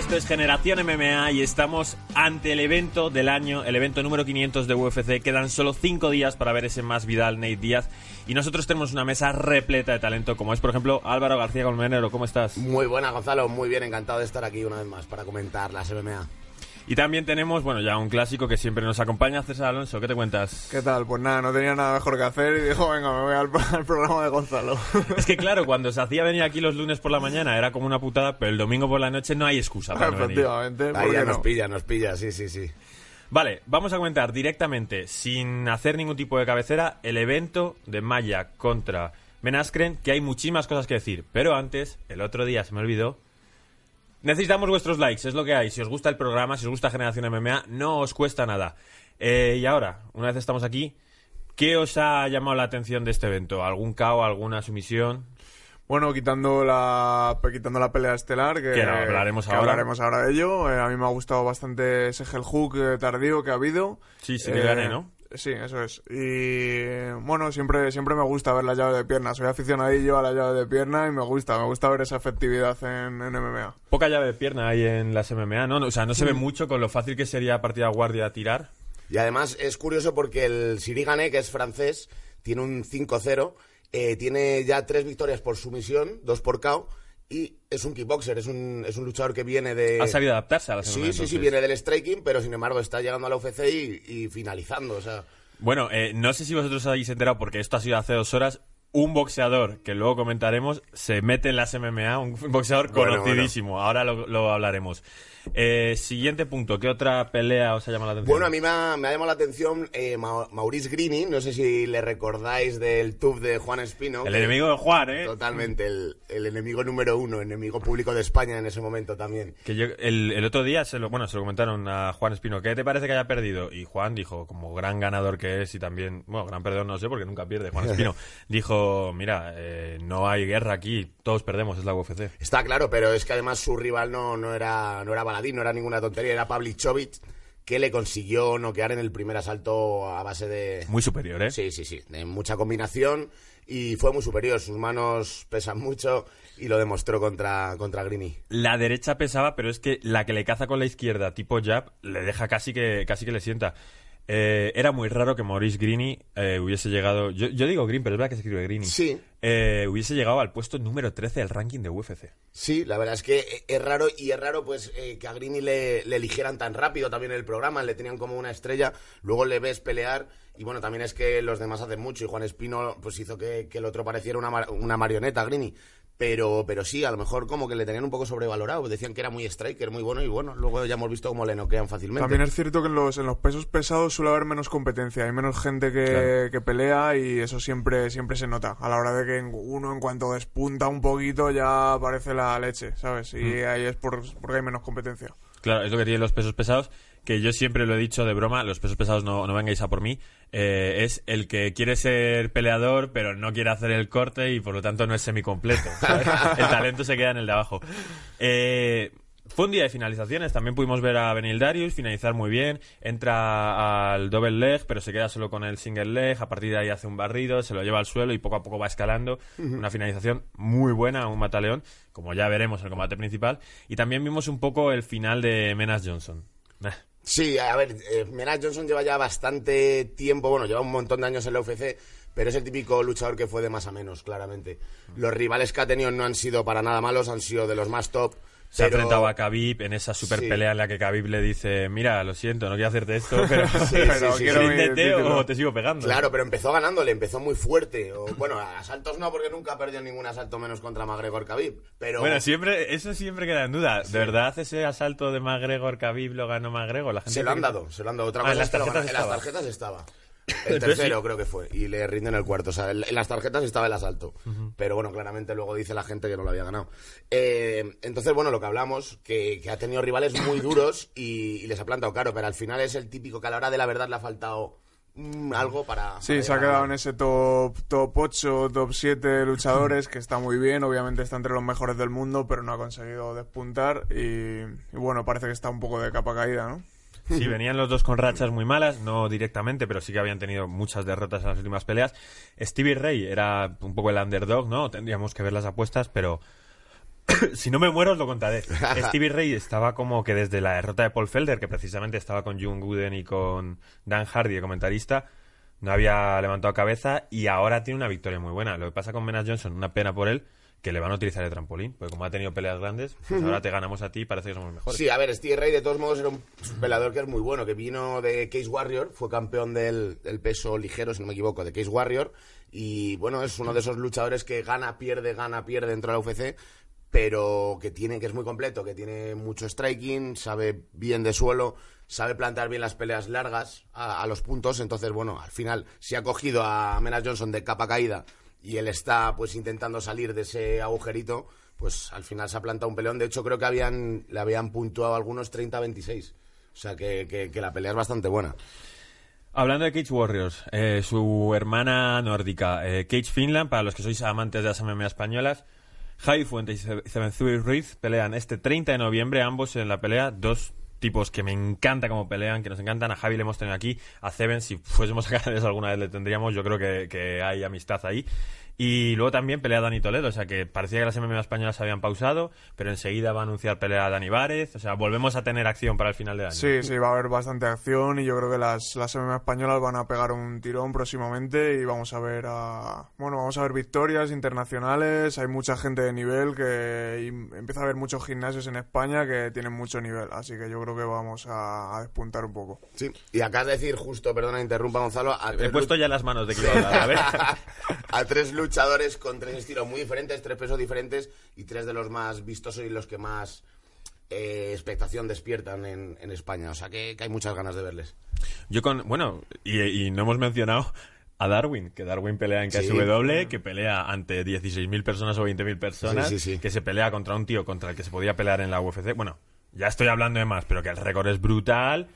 esto es Generación MMA y estamos ante el evento del año, el evento número 500 de UFC. Quedan solo 5 días para ver ese más Vidal, Nate Díaz. Y nosotros tenemos una mesa repleta de talento, como es, por ejemplo, Álvaro García Colmenero. ¿Cómo estás? Muy buena, Gonzalo. Muy bien, encantado de estar aquí una vez más para comentar las MMA. Y también tenemos, bueno, ya un clásico que siempre nos acompaña, César Alonso. ¿Qué te cuentas? ¿Qué tal? Pues nada, no tenía nada mejor que hacer y dijo, venga, me voy al, al programa de Gonzalo. Es que claro, cuando se hacía venir aquí los lunes por la mañana era como una putada, pero el domingo por la noche no hay excusa para no venir. Nos pilla, nos pilla, sí, sí, sí. Vale, vamos a comentar directamente, sin hacer ningún tipo de cabecera, el evento de Maya contra Menaskren, que hay muchísimas cosas que decir. Pero antes, el otro día se me olvidó. Necesitamos vuestros likes, es lo que hay. Si os gusta el programa, si os gusta Generación MMA, no os cuesta nada. Eh, y ahora, una vez estamos aquí, ¿qué os ha llamado la atención de este evento? ¿Algún KO, alguna sumisión? Bueno, quitando la, quitando la pelea estelar, que, Que no, hablaremos que ahora. hablaremos ahora de ello. Eh, a mí me ha gustado bastante ese Hell Hook eh, tardío que ha habido. Sí, sí que gané, ¿no? Sí, eso es. Y bueno, siempre, siempre me gusta ver la llave de pierna. Soy aficionadillo a la llave de pierna y me gusta, me gusta ver esa efectividad en, en MMA. Poca llave de pierna hay en las MMA, ¿no? O sea, no se ve mucho con lo fácil que sería partida guardia tirar. Y además es curioso porque el Sirigane, que es francés, tiene un 5-0, eh, tiene ya tres victorias por sumisión, dos por KO, y es un kickboxer, es un, es un luchador que viene de... Ha sabido adaptarse a MMA. Sí, sí, sí, viene del striking, pero sin embargo está llegando a la UFC y, y finalizando, o sea... Bueno, eh, no sé si vosotros habéis enterado, porque esto ha sido hace dos horas. Un boxeador, que luego comentaremos, se mete en las MMA, un boxeador Bueno, conocidísimo. Ahora lo, lo hablaremos. Eh, siguiente punto, ¿qué otra pelea os ha llamado la atención? Bueno, a mí me ha, me ha llamado la atención eh, Ma- Maurice Grini, no sé si le recordáis del tub de Juan Espino. El que- enemigo de Juan, ¿eh? Totalmente, el, el enemigo número uno, enemigo público de España en ese momento también. Que yo- el, el otro día se lo, bueno, se lo comentaron a Juan Espino, ¿qué te parece que haya perdido? Y Juan dijo, como gran ganador que es y también, bueno, gran perdedor no sé porque nunca pierde, Juan Espino, dijo, mira, eh, no hay guerra aquí, todos perdemos, es la UFC. Está claro, pero es que además su rival no, no, era, no era baladín, no era ninguna tontería, era Pavlichovic, que le consiguió noquear en el primer asalto a base de... Muy superior, ¿eh? Sí, sí, sí, de mucha combinación y fue muy superior. Sus manos pesan mucho y lo demostró contra, contra Grini. La derecha pesaba, pero es que la que le caza con la izquierda, tipo jab, le deja casi que, casi que le sienta. Eh, era muy raro que Maurice Grini eh, hubiese llegado. Yo, yo digo Green, pero es verdad que se escribe Grini. Sí. Eh, hubiese llegado al puesto número 13 del ranking de UFC. Sí, la verdad es que es raro y es raro pues eh, que a Grini le, le eligieran tan rápido también en el programa, le tenían como una estrella, luego le ves pelear y bueno, también es que los demás hacen mucho y Juan Espino pues hizo que, que el otro pareciera una, mar- una marioneta, Grini. Pero, pero sí, a lo mejor como que le tenían un poco sobrevalorado, decían que era muy striker, muy bueno y bueno, luego ya hemos visto cómo le noquean fácilmente. También es cierto que en los, en los pesos pesados suele haber menos competencia, hay menos gente que, Claro. que pelea y eso siempre, siempre se nota. A la hora de que uno en cuanto despunta un poquito ya aparece la leche, ¿sabes? Y Mm. ahí es por, porque hay menos competencia. Claro, es lo que tienen los pesos pesados, que yo siempre lo he dicho de broma, los pesos pesados no, no vengáis a por mí, eh, es el que quiere ser peleador pero no quiere hacer el corte y por lo tanto no es semicompleto. ¿sabes? el talento se queda en el de abajo. Eh, fue un día de finalizaciones, también pudimos ver a Benil Darius finalizar muy bien, entra al double leg pero se queda solo con el single leg, a partir de ahí hace un barrido, se lo lleva al suelo y poco a poco va escalando, una finalización muy buena, un mataleón, como ya veremos en el combate principal, y también vimos un poco el final de Menas Johnson. Sí, a ver, eh, Johnson lleva ya bastante tiempo, bueno, lleva un montón de años en la UFC, pero es el típico luchador que fue de más a menos, claramente. Los rivales que ha tenido no han sido para nada malos, han sido de los más top. Se ha pero- enfrentado a Khabib en esa super Sí. pelea en la que Khabib le dice, mira, lo siento, no quiero hacerte esto, pero, sí, pero sí, quiero sí. ríndete título. o te sigo pegando. Claro, pero empezó ganándole, empezó muy fuerte. O, bueno, asaltos no, porque nunca ha perdido ningún asalto menos contra McGregor Khabib. Pero Bueno, siempre, eso siempre queda en duda. ¿De verdad ese asalto de McGregor Khabib lo ganó McGregor? La gente se lo han dado, se lo han dado. Otra Ah, en las es que lo tarjetas gana- en las estaba. tarjetas estaba. El tercero sí. creo que fue. Y le rinden el cuarto. O sea, en las tarjetas estaba el asalto. Pero bueno, claramente luego dice la gente que no lo había ganado. Eh, entonces, bueno, lo que hablamos, que, que ha tenido rivales muy duros y, y les ha plantado caro. Pero al final es el típico que a la hora de la verdad le ha faltado mm, algo para... Sí, para se ha quedado en ese top, top 8, top 7 luchadores, que está muy bien, obviamente está entre los mejores del mundo, pero no ha conseguido despuntar y, y bueno, parece que está un poco de capa caída, ¿no? Sí, venían los dos con rachas muy malas, no directamente, pero sí que habían tenido muchas derrotas en las últimas peleas. Stevie Ray era un poco el underdog, ¿no? Tendríamos que ver las apuestas, pero si no me muero os lo contaré. Stevie Ray estaba como que desde la derrota de Paul Felder, que precisamente estaba con Jung Gooden y con Dan Hardy de comentarista, no había levantado cabeza y ahora tiene una victoria muy buena. Lo que pasa con Menas Johnson, una pena por él, que le van a utilizar de trampolín, porque como ha tenido peleas grandes, pues ahora te ganamos a ti y parece que somos mejores. Sí, a ver, Steve Ray de todos modos era un peleador que es muy bueno, que vino de Case Warrior, fue campeón del, del peso ligero, si no me equivoco, de Case Warrior, y bueno, es uno de esos luchadores que gana, pierde, gana, pierde dentro de la UFC, pero que tiene, que es muy completo, que tiene mucho striking, sabe bien de suelo, sabe plantar bien las peleas largas a, a los puntos, entonces bueno, al final, si ha cogido a Menas Johnson de capa caída y él está pues intentando salir de ese agujerito, pues al final se ha plantado un peleón. De hecho, creo que habían, le habían puntuado algunos 30-26. O sea que, que- la pelea es bastante buena. Hablando de Cage Warriors, eh, su hermana nórdica, eh, Cage Finland, para los que sois amantes de las MMA españolas, Javi Fuentes y Cebenzui Ruiz pelean este 30 de noviembre, ambos en la pelea, dos tipos que me encanta cómo pelean, que nos encantan. A Javi le hemos tenido aquí, a Ceben, si fuésemos a Canales alguna vez le tendríamos, yo creo que, que hay amistad ahí. Y luego también pelea Dani Toledo, o sea que parecía que las MMA españolas se habían pausado, pero enseguida va a anunciar pelea a Dani Várez, o sea, volvemos a tener acción para el final de año. Sí, sí, va a haber bastante acción y yo creo que las, las MMA españolas van a pegar un tirón próximamente y vamos a ver a, bueno, vamos a ver victorias internacionales, hay mucha gente de nivel que y empieza a haber muchos gimnasios en España que tienen mucho nivel, así que yo creo que vamos a, a despuntar un poco. Sí. Y de decir justo, perdona, interrumpa Gonzalo, a He tres, puesto ya las manos de que iba a hablar, a ver. a tres luchadores con tres estilos muy diferentes, tres pesos diferentes y tres de los más vistosos y los que más eh, expectación despiertan en, en España. O sea que, que hay muchas ganas de verles. Yo con, bueno, y, y no hemos mencionado a Darwin, que Darwin pelea en Sí. KSW, que pelea ante 16.000 personas o 20.000 personas, Sí, sí, sí. que se pelea contra un tío contra el que se podía pelear en la UFC. Bueno, ya estoy hablando de más, pero que el récord es brutal.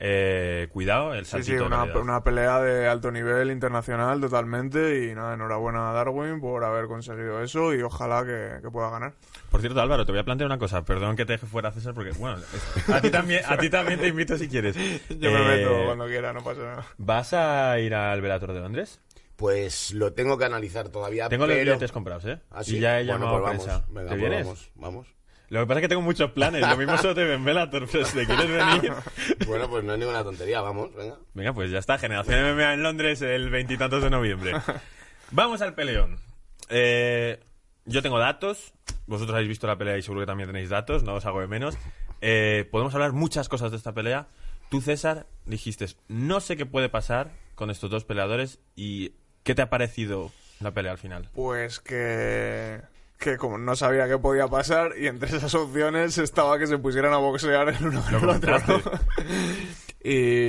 Eh, cuidado, el Sí, saltito sí, de una, pelea de alto nivel internacional totalmente y nada, enhorabuena a Darwin por haber conseguido eso y ojalá que, que pueda ganar. Por cierto, Álvaro, te voy a plantear una cosa. Perdón que te deje fuera, César, porque, bueno, es- a ti también, a ti también te invito si quieres. Yo me Eh, meto cuando quiera, no pasa nada. ¿Vas a ir al Velator de Londres? Pues lo tengo que analizar todavía. Tengo los billetes comprados, ¿eh? ¿Ah, sí? Y ya he Bueno, llamado pues a vamos. prensa. Venga, ¿Te pues vienes? Vamos, vamos. Lo que pasa es que tengo muchos planes. Lo mismo solo te ven Velator, pero si te quieres venir... Bueno, pues no es ninguna tontería, vamos, venga. Venga, pues ya está. Generación MMA en Londres el veintitantos de noviembre. Vamos al peleón. Eh, yo tengo datos. Vosotros habéis visto la pelea y seguro que también tenéis datos. No os hago de menos. Eh, podemos hablar muchas cosas de esta pelea. Tú, César, dijiste, no sé qué puede pasar con estos dos peleadores. ¿Y qué te ha parecido la pelea al final? Pues que, que como no sabía qué podía pasar y entre esas opciones estaba que se pusieran a boxear el uno con el otro. Y,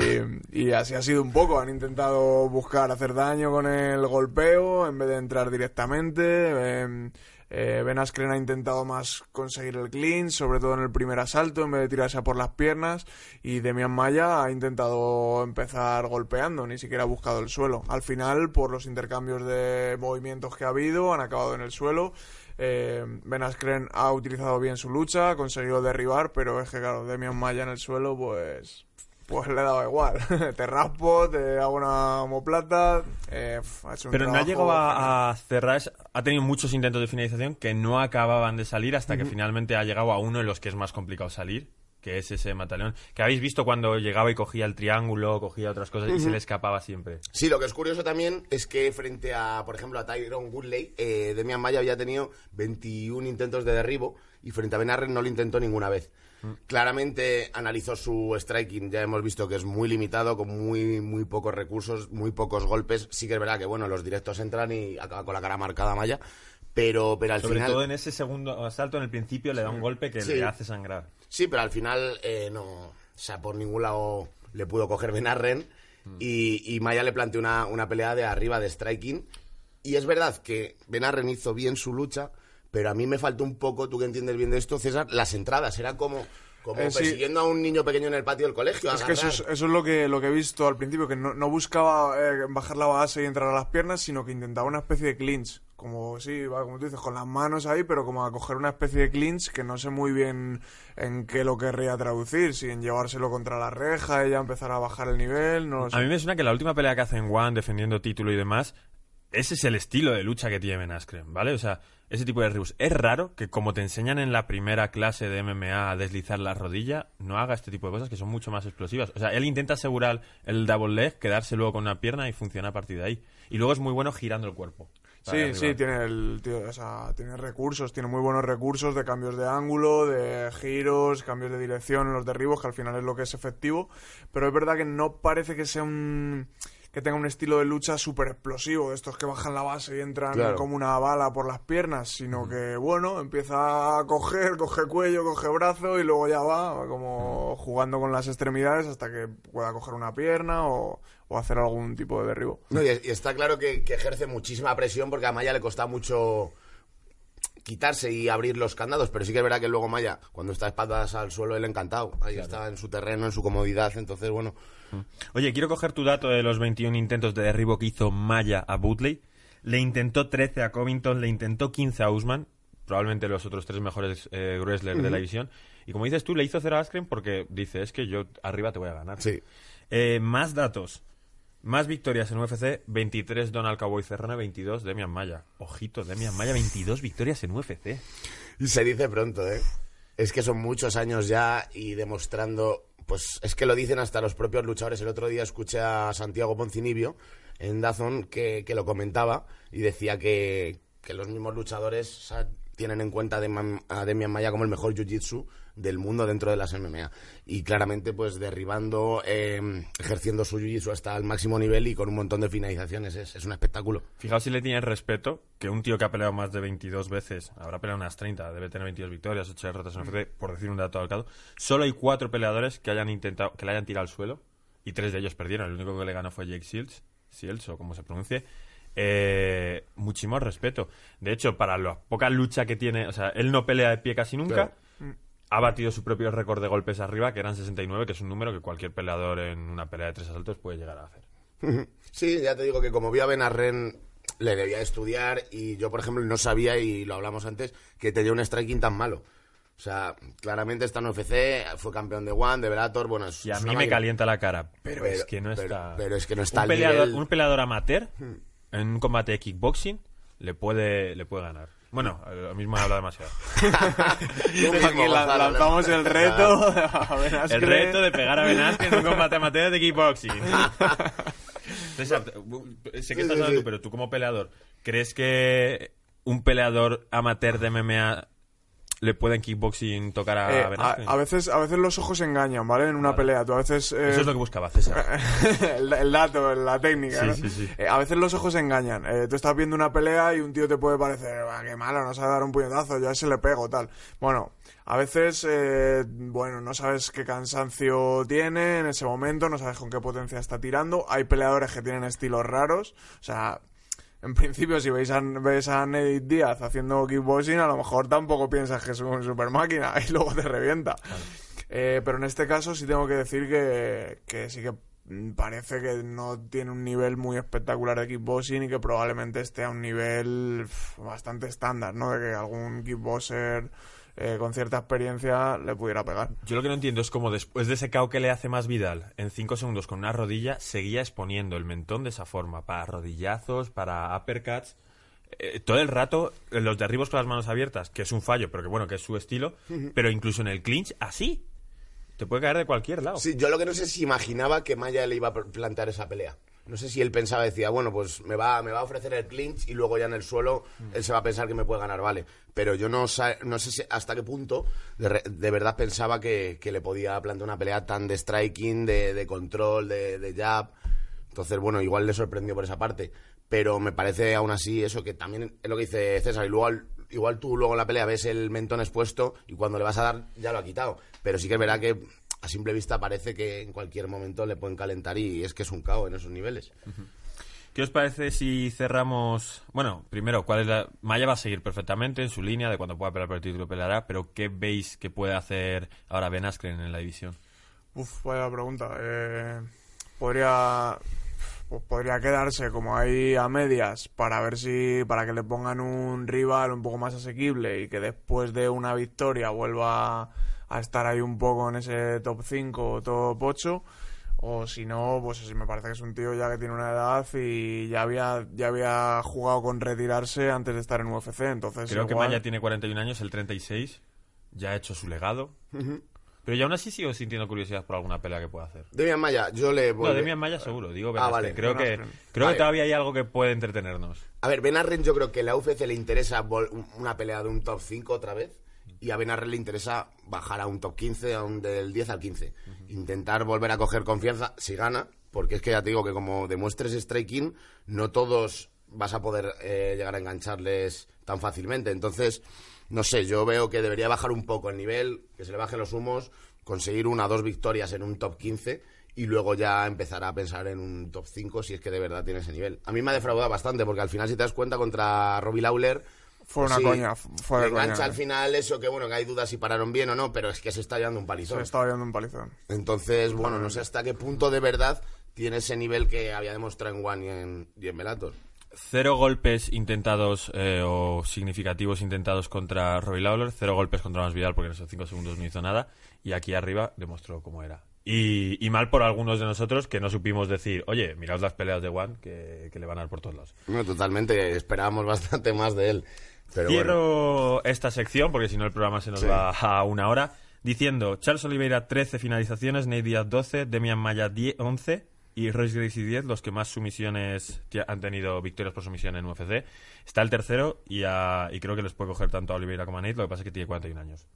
y así ha sido un poco. Han intentado buscar hacer daño con el golpeo en vez de entrar directamente. Eh, eh, Ben Askren ha intentado más conseguir el clean, sobre todo en el primer asalto, en vez de tirarse a por las piernas. Y Demian Maya ha intentado empezar golpeando, ni siquiera ha buscado el suelo. Al final, por los intercambios de movimientos que ha habido, han acabado en el suelo. Eh, ben Askren ha utilizado bien su lucha, ha conseguido derribar, pero es que, claro, Demian Maya en el suelo, pues pues le daba igual. te raspo, te hago una homoplata. Eh, ha hecho un Pero no ha llegado a, a cerrar. Ha tenido muchos intentos de finalización que no acababan de salir hasta que finalmente ha llegado a uno de los que es más complicado salir, que es ese mataleón. Que habéis visto cuando llegaba y cogía el triángulo, cogía otras cosas y se le escapaba siempre. Sí, lo que es curioso también es que frente a, por ejemplo, a Tyron Woodley, eh, Demian Maya había tenido 21 intentos de derribo y frente a Ben Arren no lo intentó ninguna vez. Claramente analizó su striking, ya hemos visto que es muy limitado, con muy, muy pocos recursos, muy pocos golpes. Sí que es verdad que, bueno, los directos entran y acaba con la cara marcada Maya, pero, pero al Sobre final... todo en ese segundo asalto, en el principio, le da un golpe que Sí. le hace sangrar. Sí, pero al final eh, no, o sea, por ningún lado le pudo coger Ben Arren y, y Maya le planteó una, una pelea de arriba de striking. Y es verdad que Ben Arren hizo bien su lucha, pero a mí me faltó un poco, tú que entiendes bien de esto, César, las entradas. Era como, como Eh, sí. persiguiendo a un niño pequeño en el patio del colegio. Es que eso es, eso es lo que lo que he visto al principio, que no, no buscaba eh, bajar la base y entrar a las piernas, sino que intentaba una especie de clinch. Como, sí, va, como tú dices, con las manos ahí, pero como a coger una especie de clinch que no sé muy bien en qué lo querría traducir, si en llevárselo contra la reja, ella empezar a bajar el nivel, no lo sé. A mí me suena que la última pelea que hace en One defendiendo título y demás, ese es el estilo de lucha que tiene Ben Askren, ¿vale? O sea, ese tipo de rebus. Es raro que como te enseñan en la primera clase de MMA a deslizar la rodilla, no haga este tipo de cosas que son mucho más explosivas. O sea, él intenta asegurar el double leg, quedarse luego con una pierna y funciona a partir de ahí. Y luego es muy bueno girando el cuerpo. Sí, sí, tiene el tío, o sea, tiene recursos, tiene muy buenos recursos de cambios de ángulo, de giros, cambios de dirección en los derribos, que al final es lo que es efectivo, pero es verdad que no parece que sea un que tenga un estilo de lucha súper explosivo, de estos que bajan la base y entran Claro. como una bala por las piernas, sino que, bueno, empieza a coger, coge cuello, coge brazo y luego ya va como jugando con las extremidades hasta que pueda coger una pierna o, o hacer algún tipo de derribo. No, y, y está claro que, que ejerce muchísima presión porque a Maya le costaba mucho quitarse y abrir los candados, pero sí que es verdad que luego Maya, cuando está espaldas al suelo, él encantado. Ahí está en su terreno, en su comodidad, entonces, bueno, Oye, quiero coger tu dato de los 21 intentos de derribo que hizo Maya a Butley. Le intentó 13 a Covington, le intentó 15 a Usman, probablemente los otros tres mejores eh, wrestlers de la división. Y como dices tú, le hizo 0 a Askren porque dice, es que yo arriba te voy a ganar. sí. Eh, más datos. Más victorias en UFC, 23 Donald Cowboy Cerrone, 22 Demian Maya. Ojito, Demian Maya, 22 victorias en UFC. Se dice pronto, ¿eh? Es que son muchos años ya y demostrando, pues es que lo dicen hasta los propios luchadores. El otro día escuché a Santiago Poncinibio en Dazón que, que lo comentaba y decía que, que los mismos luchadores tienen en cuenta a Demian- Maya como el mejor jiu-jitsu del mundo dentro de las MMA. Y claramente, pues derribando, eh, ejerciendo su jiu-jitsu hasta el máximo nivel y con un montón de finalizaciones. Es, un espectáculo. Fijaos si le tienes respeto que un tío que ha peleado más de 22 veces, habrá peleado unas 30, debe tener 22 victorias, 8 derrotas en UFC, por decir un dato alcado. Solo hay cuatro peleadores que hayan intentado, que le hayan tirado al suelo y tres de ellos perdieron. El único que le ganó fue Jake Shields, Shields o como se pronuncie. Eh, muchísimo respeto. De hecho, para la poca lucha que tiene, o sea, él no pelea de pie casi nunca. Claro. Ha batido su propio récord de golpes arriba, que eran 69, que es un número que cualquier peleador en una pelea de tres asaltos puede llegar a hacer. Sí, ya te digo que como vi a Ben Arren, le debía estudiar y yo, por ejemplo, no sabía, y lo hablamos antes, que tenía un striking tan malo. O sea, claramente está en UFC, fue campeón de One, de Bellator, bueno, es, Y a mí me calienta la cara, pero, Pero- es que no pero- está. pero es que no está un peleador, nivel- un peleador amateur en un combate de kickboxing le puede, le puede ganar. Bueno, lo mismo he hablado demasiado. Lanzamos el reto. A El reto de pegar a Ben Askren en un combate amateur de kickboxing. César, sé que estás hablando tú, pero tú como peleador, ¿crees que un peleador amateur de MMA le puede en kickboxing tocar a Eh, a, a veces, a veces los ojos engañan, ¿vale? En una pelea. Tú a veces. eh, Eso es lo que buscaba César. el, el dato, la técnica, Sí, ¿no? sí, sí. Eh, a veces los ojos engañan. Eh, tú estás viendo una pelea y un tío te puede parecer, "Buah, qué malo, no sabe dar un puñetazo, yo a ese le pego, tal. Bueno, a veces, eh, bueno, no sabes qué cansancio tiene en ese momento, no sabes con qué potencia está tirando. Hay peleadores que tienen estilos raros, o sea... En principio, si veis a, ves a Nate Díaz haciendo kickboxing, a lo mejor tampoco piensas que es un super máquina y luego te revienta. Eh, pero en este caso sí tengo que decir que, que sí que parece que no tiene un nivel muy espectacular de kickboxing y que probablemente esté a un nivel bastante estándar, ¿no? De que algún kickboxer eh, con cierta experiencia le pudiera pegar. Yo lo que no entiendo es cómo después de ese KO que le hace más Vidal en 5 segundos con una rodilla, seguía exponiendo el mentón de esa forma, para rodillazos, para uppercuts. Eh, todo el rato, en los derribos con las manos abiertas, que es un fallo, pero que bueno, que es su estilo, pero incluso en el clinch, así. Te puede caer de cualquier lado. Sí, yo lo que no sé si imaginaba que Maya le iba a plantear esa pelea. No sé si él pensaba, decía, bueno, pues me va, me va a ofrecer el clinch y luego ya en el suelo él se va a pensar que me puede ganar, vale. Pero yo no, no sé si- hasta qué punto de, re- de verdad pensaba que, que le podía plantear una pelea tan de striking, de, de control, de, de jab. Entonces, bueno, igual le sorprendió por esa parte. Pero me parece aún así eso que también es lo que dice César. Y luego, al- igual tú luego en la pelea ves el mentón expuesto y cuando le vas a dar ya lo ha quitado. Pero sí que es verdad que simple vista parece que en cualquier momento le pueden calentar y es que es un caos en esos niveles. ¿Qué os parece si cerramos? Bueno, primero, ¿cuál es la. Maya va a seguir perfectamente en su línea de cuando pueda pelear por el título peleará, pero ¿qué veis que puede hacer ahora Ben Askren en la división? Uf, vaya pregunta. Eh, podría pues podría quedarse como ahí a medias para ver si para que le pongan un rival un poco más asequible y que después de una victoria vuelva a estar ahí un poco en ese top 5 o top 8 o si no, pues sí me parece que es un tío ya que tiene una edad y ya había ya había jugado con retirarse antes de estar en UFC, entonces Creo que Maya tiene 41 años, el 36, ya ha hecho su legado. Pero ya aún así sigo sintiendo curiosidad por alguna pelea que pueda hacer. Demian Maya, yo le voy No, Demian Maya seguro, digo Ben Ah, vale, Creo, que, creo Vale. que todavía hay algo que puede entretenernos. A ver, Ben Arren yo creo que a la UFC le interesa una pelea de un top 5 otra vez y a Ben Arren le interesa bajar a un top 15, a un del 10 al 15. Intentar volver a coger confianza si gana, porque es que ya te digo que como demuestres striking, no todos vas a poder eh, llegar a engancharles tan fácilmente. Entonces, no sé, yo veo que debería bajar un poco el nivel, que se le bajen los humos, conseguir una o dos victorias en un top 15 y luego ya empezar a pensar en un top 5 si es que de verdad tiene ese nivel. A mí me ha defraudado bastante porque al final si te das cuenta contra Robbie Lawler Fue una sí, coña, fue de engancha coña. al final eso que bueno que hay dudas si pararon bien o no pero es que se está llevando un Se palizón estaba viendo un palizón. entonces bueno no sé hasta qué punto de verdad tiene ese nivel que había demostrado en One y en, y en Bellator Cero golpes intentados eh, o significativos intentados contra Robbie Lawler, cero golpes contra Masvidal porque en esos cinco segundos no hizo nada y aquí arriba demostró cómo era. Y, y mal por algunos de nosotros que no supimos decir, oye, mirad las peleas de One que, que le van a dar por todos lados. no, totalmente esperábamos bastante más de él pero bueno. Cierro esta sección porque si no el programa se nos Sí. va a una hora diciendo Charles Oliveira 13 finalizaciones, Nate Diaz 12, Demian Maya 10, 11 y Royce Gracie 10, los que más sumisiones han tenido victorias por sumisión en UFC. Está el tercero y, a- y creo que les puede coger tanto a Oliveira como a Nate, lo que pasa es que tiene 41 años.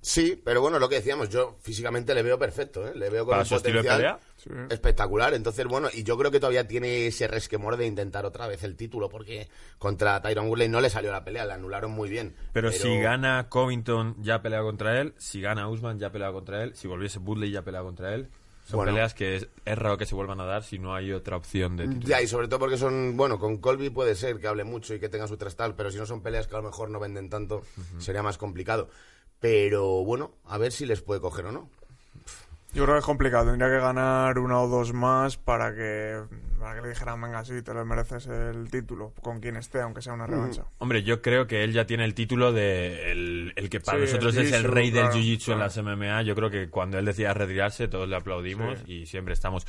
Sí pero bueno lo que decíamos yo físicamente le veo perfecto ¿eh? le veo con Para un su estilo de potencial pelea, espectacular. Entonces, bueno, y yo creo que todavía tiene ese resquemor de intentar otra vez el título, porque contra Tyron Woodley no le salió la pelea, la anularon muy bien. pero, si gana Covington ya ha peleado contra él, si gana Usman ya ha peleado contra él, si volviese Budley ya ha peleado contra él. Son Bueno. peleas que es, es raro que se vuelvan a dar si no hay otra opción de título. Ya, y sobre todo porque son, bueno, con Colby puede ser que hable mucho y que tenga su trastal, pero si no son peleas que a lo mejor no venden tanto, sería más complicado. Pero bueno, a ver si les puede coger o no. Yo creo que es complicado. Tendría que ganar una o dos más para que, para que le dijeran, venga, sí, te lo mereces el título, con quien esté, aunque sea una revancha. Hombre, yo creo que él ya tiene el título de el, el que para Sí, nosotros el es el jiu-jitsu, rey del claro, jiu-jitsu en claro. las MMA. Yo creo que cuando él decía retirarse, todos le aplaudimos y siempre estamos.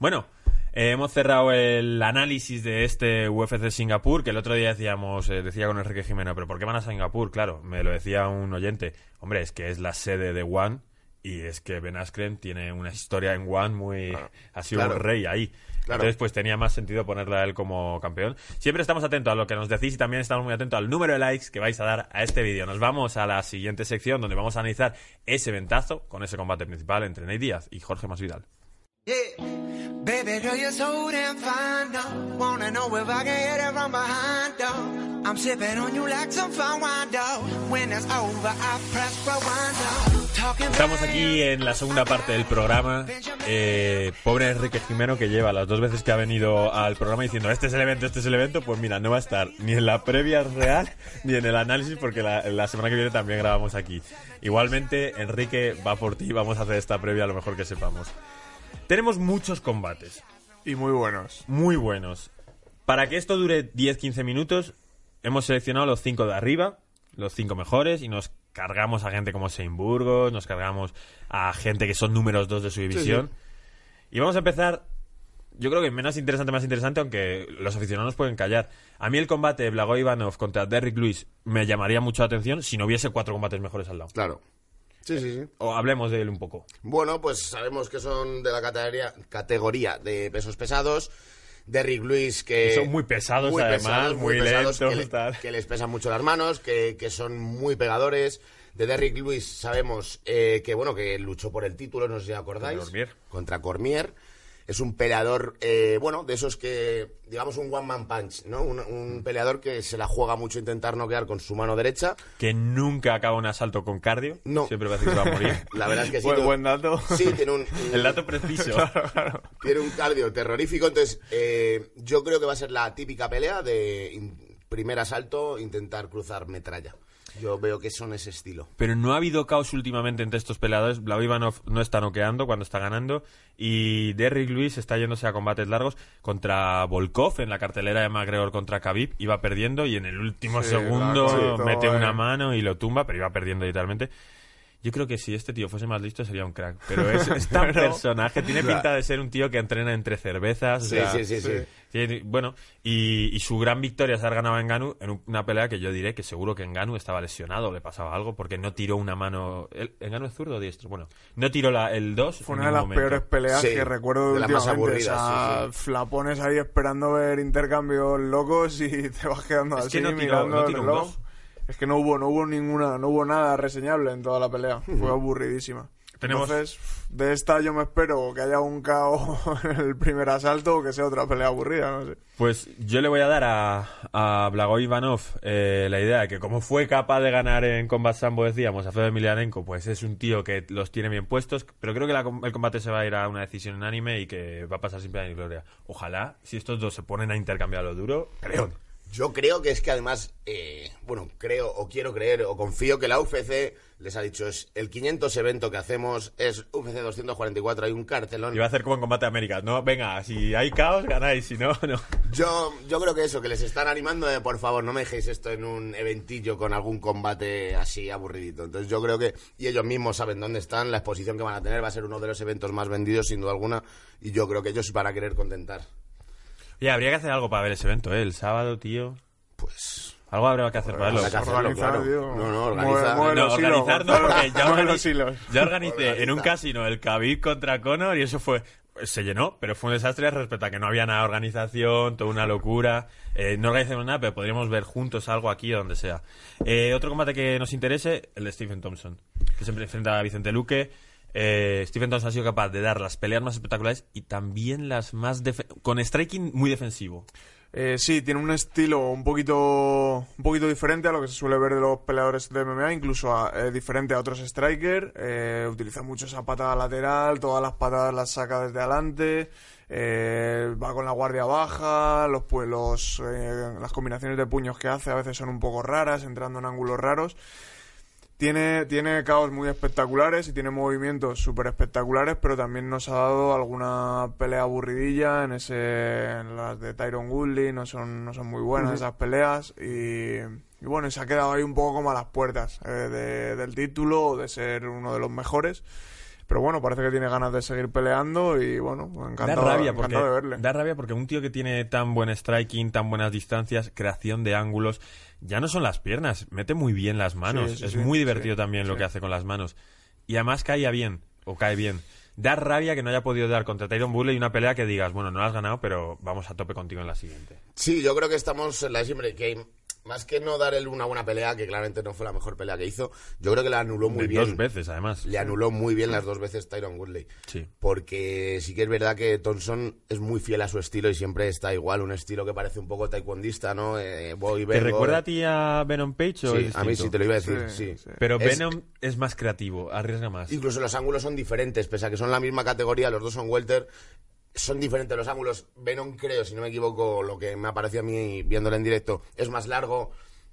Bueno, eh, hemos cerrado el análisis de este UFC Singapur, que el otro día decíamos, eh, decía con Enrique Jimeno, pero ¿por qué van a Singapur? Claro, me lo decía un oyente. Hombre, es que es la sede de One y es que Ben Askren tiene una historia en One muy... Ha sido Claro. un rey ahí. Claro. Entonces, pues tenía más sentido ponerle a él como campeón. Siempre estamos atentos a lo que nos decís y también estamos muy atentos al número de likes que vais a dar a este vídeo. Nos vamos a la siguiente sección donde vamos a analizar ese ventazo con ese combate principal entre Ney Díaz y Jorge Masvidal. Yeah. Baby girl, you're so damn fine, though. Wanna know if I can hit it from behind, though. I'm sipping on you like some fine wine, though. When it's over, I press rewind, though. Talking Estamos aquí en la segunda parte del programa. Eh, pobre Enrique Jimeno que lleva las dos veces que ha venido al programa diciendo este es el evento, este es el evento. Pues mira, no va a estar ni en la previa real ni en el análisis porque la, la semana que viene también grabamos aquí. Igualmente, Enrique va por ti, vamos a hacer esta previa lo mejor que sepamos. Tenemos muchos combates, Y muy buenos. muy buenos. Para que esto dure 10-15 minutos, hemos seleccionado los 5 de arriba, los 5 mejores, y nos cargamos a gente como Sein Burgos, nos cargamos a gente que son números 2 de su división. Y vamos a empezar, yo creo que menos interesante, más interesante, aunque los aficionados nos pueden callar. A mí el combate de Blago Ivanov contra Derrick Lewis me llamaría mucho la atención si no hubiese cuatro combates mejores al lado. Claro. Sí, sí, sí. O hablemos de él un poco. Bueno, pues sabemos que son de la categoría, categoría de pesos pesados. Derrick Lewis, que... Son muy pesados, además, muy lentos, que, le- tal. que les pesan mucho las manos, que, que son muy pegadores. De Derrick Lewis sabemos eh, que, bueno, que luchó por el título, no sé si acordáis. Contra Cormier. Contra Cormier. Es un peleador, eh, bueno, de esos que, digamos, un one-man punch, ¿no? Un, Mm. un peleador que se la juega mucho a intentar noquear con su mano derecha. Que nunca acaba un asalto con cardio. No. Siempre parece que se va a morir. La verdad es que sí. Buen, tú- buen dato. Sí, tiene un, El dato preciso. tiene un cardio terrorífico. Entonces, eh, yo creo que va a ser la típica pelea de in- primer asalto, intentar cruzar metralla. Yo veo que son ese estilo. Pero no ha habido caos últimamente entre estos peleadores. Blau Ivanov no está noqueando cuando está ganando. Y Derrick Lewis está yéndose a combates largos contra Volkov en la cartelera de McGregor contra Khabib. Iba perdiendo y en el último Sí, segundo sí, mete todo, una eh. mano y lo tumba, pero iba perdiendo literalmente. Yo creo que si este tío fuese más listo sería un crack. Pero es, es tan Pero- personaje. Tiene pinta de ser un tío que entrena entre cervezas. o Sí, sea, sí, sí, sí. Tiene- bueno, y, y su gran victoria es haber ganado a Enganu en un- una pelea que yo diré que seguro que Enganu estaba lesionado, le pasaba algo, porque no tiró una mano. ¿El, ¿Enganu es zurdo o diestro? Bueno, no tiró la, el 2. Fue una de las peores peleas Sí, que recuerdo de las más últimamente. aburridas, o sea, la pones ahí esperando ver intercambios locos y te vas quedando Es así que no tiró- mirando no el tiró reloj. dos. Es que no hubo, no hubo ninguna, no hubo nada reseñable en toda la pelea. Fue aburridísima. Tenemos- Entonces, de esta yo me espero que haya un caos en el primer asalto o que sea otra pelea aburrida, no sé. Pues yo le voy a dar a, a Blago Ivanov eh, la idea de que como fue capaz de ganar en Combat Sambo, decíamos, a Fede Emelianenko, pues es un tío que los tiene bien puestos, pero creo que la el combate se va a ir a una decisión unánime y que va a pasar sin pena ni gloria. Ojalá, si estos dos se ponen a intercambiar lo duro, creo. Yo creo que es que además, eh, bueno, creo o quiero creer o confío que la UFC les ha dicho, es el 500 evento que hacemos, es UFC 244, hay un cartelón. Y va a hacer como en Combate América, ¿no? Venga, si hay caos, ganáis, si no, no. Yo, yo creo que eso, que les están animando de, por favor, no me dejéis esto en un eventillo con algún combate así aburridito. Entonces yo creo que, y ellos mismos saben dónde están, la exposición que van a tener va a ser uno de los eventos más vendidos, sin duda alguna, y yo creo que ellos van a querer contentar. Oye, habría que hacer algo para ver ese evento, ¿eh? El sábado, tío. Pues... Algo habrá que hacer para verlo. Organizar, claro. tío. No, no, Mueve- organiza. mueve No, los hilos, organizar no, porque ya, ya organicé en un casino el Khabib contra Conor y eso fue se llenó, pero fue un desastre respecto a que no había nada de organización, toda una locura. Eh, no organizamos nada, pero podríamos ver juntos algo aquí o donde sea. Eh, otro combate que nos interese, el de Stephen Thompson, que siempre enfrenta a Vicente Luque. Eh, Stephen Thompson ha sido capaz de dar las peleas más espectaculares y también las más... con striking muy defensivo. Eh, sí, tiene un estilo un poquito, un poquito diferente a lo que se suele ver de los peleadores de MMA, incluso a- eh, diferente a otros strikers. Eh, utiliza mucho esa patada lateral, todas las patadas las saca desde adelante. eh, va con la guardia baja, los, pu- los, eh, las combinaciones de puños que hace a veces son un poco raras, entrando en ángulos raros. Tiene, tiene caos muy espectaculares y tiene movimientos súper espectaculares, pero también nos ha dado alguna pelea aburridilla en ese en las de Tyron Woodley, no son, no son muy buenas esas peleas y, y bueno, y se ha quedado ahí un poco como a las puertas eh, de- del título o de ser uno de los mejores. Pero bueno, parece que tiene ganas de seguir peleando y bueno, Da encantado, rabia, porque, encantado de verle. da rabia porque un tío que tiene tan buen striking, tan buenas distancias, creación de ángulos, ya no son las piernas, mete muy bien las manos. Sí, sí, es sí, muy divertido sí, también lo que hace con las manos. Y además caía bien, o cae bien. Da rabia que no haya podido dar contra Tyron Bulley una pelea que digas, bueno, no la has ganado, pero vamos a tope contigo en la siguiente. Sí, yo creo que estamos en la siempre, que más que no dar él una buena pelea, que claramente no fue la mejor pelea que hizo, yo creo que la anuló muy De bien. Dos veces, además. Le anuló muy bien las dos veces Tyron Woodley. Sí. Porque sí que es verdad que Thompson es muy fiel a su estilo y siempre está igual, un estilo que parece un poco taekwondista, ¿no? Eh, voy, ¿Te vengo. recuerda a ti a Venom Page o Sí, a mí sí te lo iba a decir, Sí, sí. sí. Pero Es- Venom es más creativo, arriesga más. Incluso los ángulos son diferentes, pese a que son la misma categoría, los dos son welter. Son diferentes los ángulos. Venom, creo, si no me equivoco, lo que me ha parecido a mí viéndolo en directo, es más largo,